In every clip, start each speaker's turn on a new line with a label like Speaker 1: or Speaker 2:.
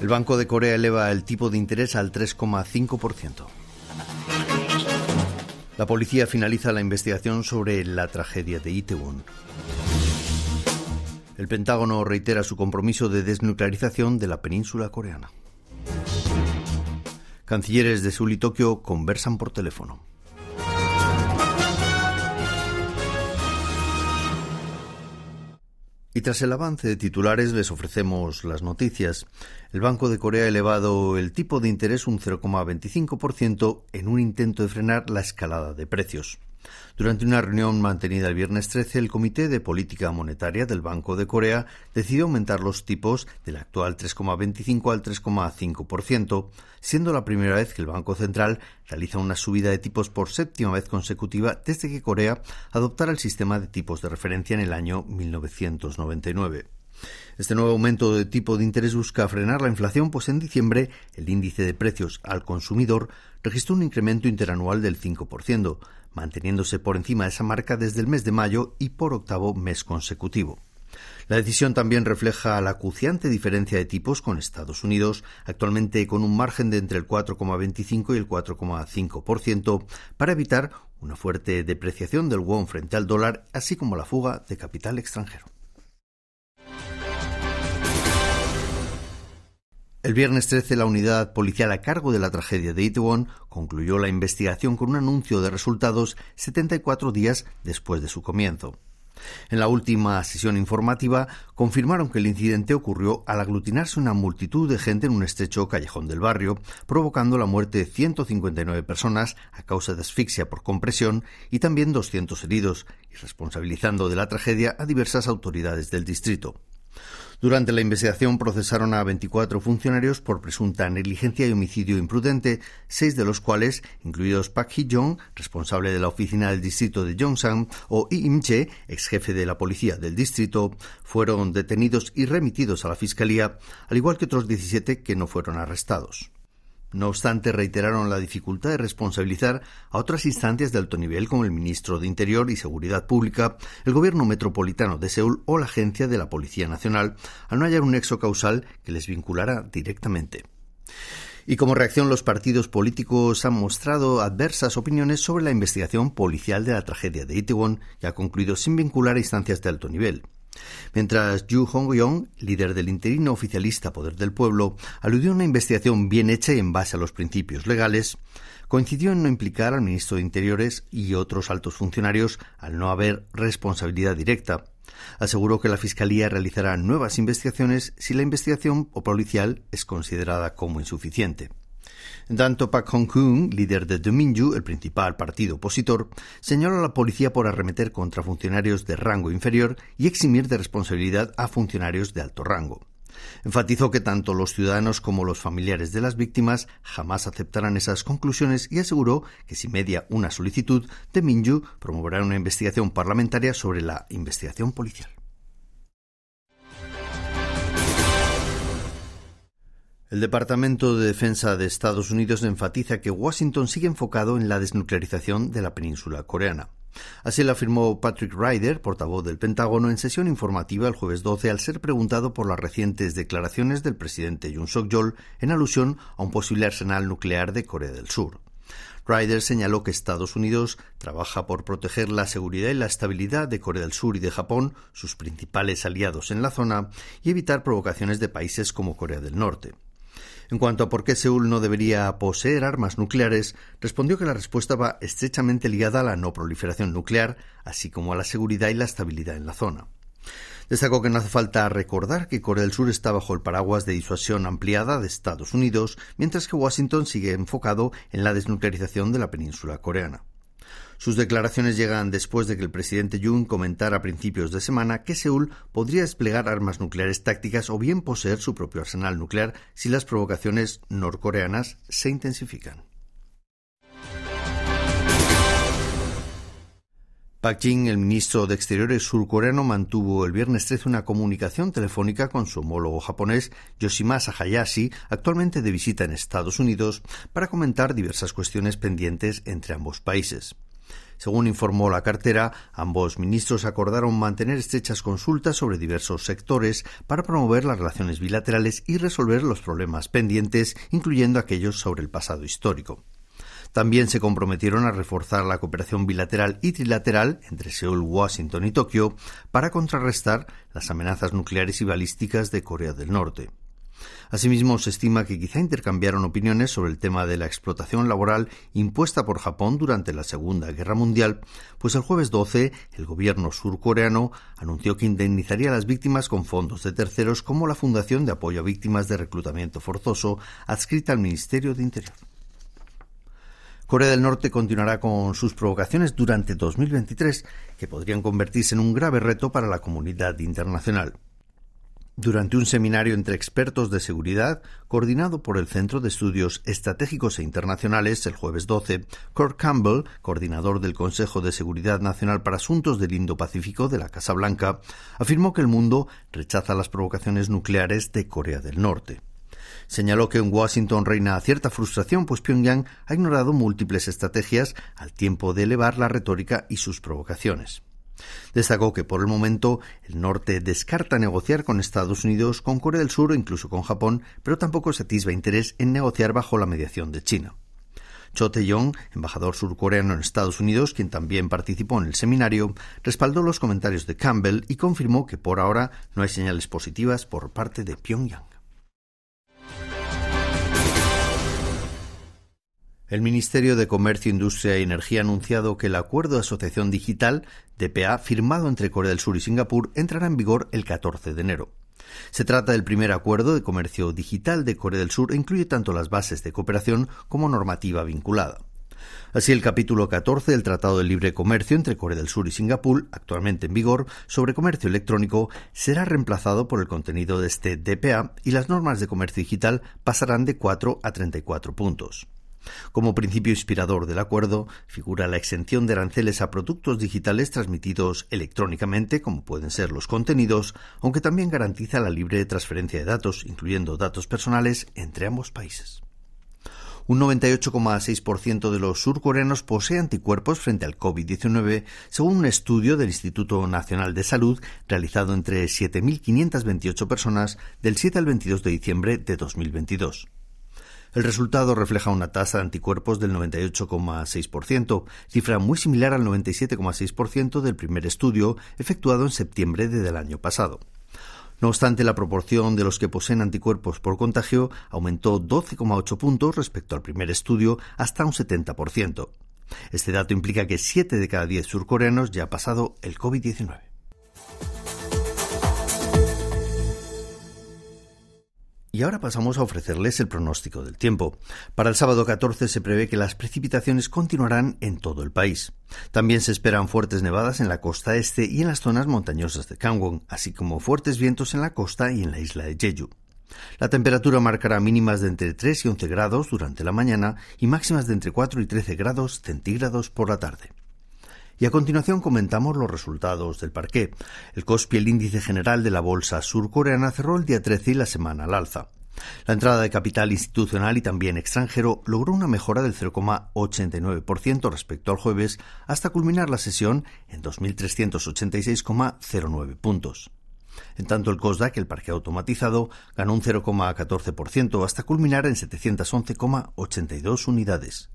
Speaker 1: El Banco de Corea eleva el tipo de interés al 3,5%. La policía finaliza la investigación sobre la tragedia de Itaewon. El Pentágono reitera su compromiso de desnuclearización de la península coreana. Cancilleres de Seúl y Tokio conversan por teléfono. Y tras el avance de titulares les ofrecemos las noticias. El Banco de Corea ha elevado el tipo de interés un 0,25% en un intento de frenar la escalada de precios. Durante una reunión mantenida el viernes 13, el Comité de Política Monetaria del Banco de Corea decidió aumentar los tipos del actual 3,25 al 3,5%, siendo la primera vez que el Banco Central realiza una subida de tipos por séptima vez consecutiva desde que Corea adoptara el sistema de tipos de referencia en el año 1999. Este nuevo aumento de tipo de interés busca frenar la inflación, pues en diciembre el índice de precios al consumidor registró un incremento interanual del 5%, manteniéndose por encima de esa marca desde el mes de mayo y por octavo mes consecutivo. La decisión también refleja la acuciante diferencia de tipos con Estados Unidos, actualmente con un margen de entre el 4,25 y el 4,5%, para evitar una fuerte depreciación del won frente al dólar, así como la fuga de capital extranjero. El viernes 13, la unidad policial a cargo de la tragedia de Itaewon concluyó la investigación con un anuncio de resultados 74 días después de su comienzo. En la última sesión informativa confirmaron que el incidente ocurrió al aglutinarse una multitud de gente en un estrecho callejón del barrio, provocando la muerte de 159 personas a causa de asfixia por compresión y también 200 heridos, y responsabilizando de la tragedia a diversas autoridades del distrito. Durante la investigación procesaron a 24 funcionarios por presunta negligencia y homicidio imprudente, seis de los cuales, incluidos Park Hee-jong, responsable de la oficina del distrito de Yongsan, o Lee Im-che, ex jefe de la policía del distrito, fueron detenidos y remitidos a la fiscalía, al igual que otros 17 que no fueron arrestados. No obstante, reiteraron la dificultad de responsabilizar a otras instancias de alto nivel como el ministro de Interior y Seguridad Pública, el gobierno metropolitano de Seúl o la agencia de la Policía Nacional, al no hallar un nexo causal que les vinculara directamente. Y como reacción, los partidos políticos han mostrado adversas opiniones sobre la investigación policial de la tragedia de Itaewon, que ha concluido sin vincular a instancias de alto nivel. Mientras Yu Hong-yong, líder del interino oficialista Poder del Pueblo, aludió a una investigación bien hecha y en base a los principios legales, coincidió en no implicar al ministro de Interiores y otros altos funcionarios al no haber responsabilidad directa. Aseguró que la Fiscalía realizará nuevas investigaciones si la investigación o policial es considerada como insuficiente. Tanto, Park Hong-kun, líder de Dominju, el principal partido opositor, señaló a la policía por arremeter contra funcionarios de rango inferior y eximir de responsabilidad a funcionarios de alto rango. Enfatizó que tanto los ciudadanos como los familiares de las víctimas jamás aceptarán esas conclusiones y aseguró que si media una solicitud, de Minju promoverá una investigación parlamentaria sobre la investigación policial. El Departamento de Defensa de Estados Unidos enfatiza que Washington sigue enfocado en la desnuclearización de la península coreana. Así lo afirmó Patrick Ryder, portavoz del Pentágono, en sesión informativa el jueves 12 al ser preguntado por las recientes declaraciones del presidente Yoon Suk-yeol en alusión a un posible arsenal nuclear de Corea del Sur. Ryder señaló que Estados Unidos trabaja por proteger la seguridad y la estabilidad de Corea del Sur y de Japón, sus principales aliados en la zona, y evitar provocaciones de países como Corea del Norte. En cuanto a por qué Seúl no debería poseer armas nucleares, respondió que la respuesta va estrechamente ligada a la no proliferación nuclear, así como a la seguridad y la estabilidad en la zona. Destacó que no hace falta recordar que Corea del Sur está bajo el paraguas de disuasión ampliada de Estados Unidos, mientras que Washington sigue enfocado en la desnuclearización de la península coreana. Sus declaraciones llegan después de que el presidente Jun comentara a principios de semana que Seúl podría desplegar armas nucleares tácticas o bien poseer su propio arsenal nuclear si las provocaciones norcoreanas se intensifican. Pak Jin, el ministro de Exteriores surcoreano, mantuvo el viernes 13 una comunicación telefónica con su homólogo japonés Yoshimasa Hayashi, actualmente de visita en Estados Unidos, para comentar diversas cuestiones pendientes entre ambos países. Según informó la cartera, ambos ministros acordaron mantener estrechas consultas sobre diversos sectores para promover las relaciones bilaterales y resolver los problemas pendientes, incluyendo aquellos sobre el pasado histórico. También se comprometieron a reforzar la cooperación bilateral y trilateral entre Seúl, Washington y Tokio para contrarrestar las amenazas nucleares y balísticas de Corea del Norte. Asimismo, se estima que quizá intercambiaron opiniones sobre el tema de la explotación laboral impuesta por Japón durante la Segunda Guerra Mundial, pues el jueves 12 el gobierno surcoreano anunció que indemnizaría a las víctimas con fondos de terceros como la Fundación de Apoyo a Víctimas de Reclutamiento Forzoso, adscrita al Ministerio de Interior. Corea del Norte continuará con sus provocaciones durante 2023, que podrían convertirse en un grave reto para la comunidad internacional. Durante un seminario entre expertos de seguridad, coordinado por el Centro de Estudios Estratégicos e Internacionales el jueves 12, Kurt Campbell, coordinador del Consejo de Seguridad Nacional para Asuntos del Indo-Pacífico de la Casa Blanca, afirmó que el mundo rechaza las provocaciones nucleares de Corea del Norte. Señaló que en Washington reina cierta frustración, pues Pyongyang ha ignorado múltiples estrategias al tiempo de elevar la retórica y sus provocaciones. Destacó que por el momento el norte descarta negociar con Estados Unidos, con Corea del Sur o incluso con Japón, pero tampoco se atisba interés en negociar bajo la mediación de China. Cho Tae-yong, embajador surcoreano en Estados Unidos, quien también participó en el seminario, respaldó los comentarios de Campbell y confirmó que por ahora no hay señales positivas por parte de Pyongyang. El Ministerio de Comercio, Industria y Energía ha anunciado que el Acuerdo de Asociación Digital, DPA, firmado entre Corea del Sur y Singapur, entrará en vigor el 14 de enero. Se trata del primer acuerdo de comercio digital de Corea del Sur e incluye tanto las bases de cooperación como normativa vinculada. Así, el capítulo 14 del Tratado de Libre Comercio entre Corea del Sur y Singapur, actualmente en vigor, sobre comercio electrónico, será reemplazado por el contenido de este DPA y las normas de comercio digital pasarán de 4 a 34 puntos. Como principio inspirador del acuerdo figura la exención de aranceles a productos digitales transmitidos electrónicamente, como pueden ser los contenidos, aunque también garantiza la libre transferencia de datos, incluyendo datos personales, entre ambos países. Un 98,6% de los surcoreanos posee anticuerpos frente al COVID-19, según un estudio del Instituto Nacional de Salud realizado entre 7.528 personas del 7 al 22 de diciembre de 2022. El resultado refleja una tasa de anticuerpos del 98,6%, cifra muy similar al 97,6% del primer estudio efectuado en septiembre del año pasado. No obstante, la proporción de los que poseen anticuerpos por contagio aumentó 12,8 puntos respecto al primer estudio hasta un 70%. Este dato implica que 7 de cada 10 surcoreanos ya ha pasado el COVID-19. Y ahora pasamos a ofrecerles el pronóstico del tiempo. Para el sábado 14 se prevé que las precipitaciones continuarán en todo el país. También se esperan fuertes nevadas en la costa este y en las zonas montañosas de Kangwon, así como fuertes vientos en la costa y en la isla de Jeju. La temperatura marcará mínimas de entre 3 y 11 grados durante la mañana y máximas de entre 4 y 13 grados centígrados por la tarde. Y a continuación comentamos los resultados del parqué. El COSPI, el índice general de la bolsa surcoreana, cerró el día 13 y la semana al alza. La entrada de capital institucional y también extranjero logró una mejora del 0,89% respecto al jueves hasta culminar la sesión en 2.386,09 puntos. En tanto, el COSDAC, el parque automatizado, ganó un 0,14% hasta culminar en 711,82 unidades.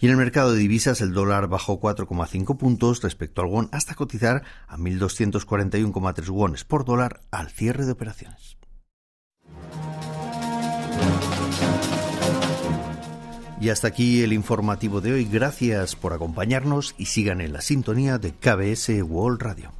Speaker 1: Y en el mercado de divisas el dólar bajó 4,5 puntos respecto al won hasta cotizar a 1.241,3 wones por dólar al cierre de operaciones. Y hasta aquí el informativo de hoy. Gracias por acompañarnos y sigan en la sintonía de KBS World Radio.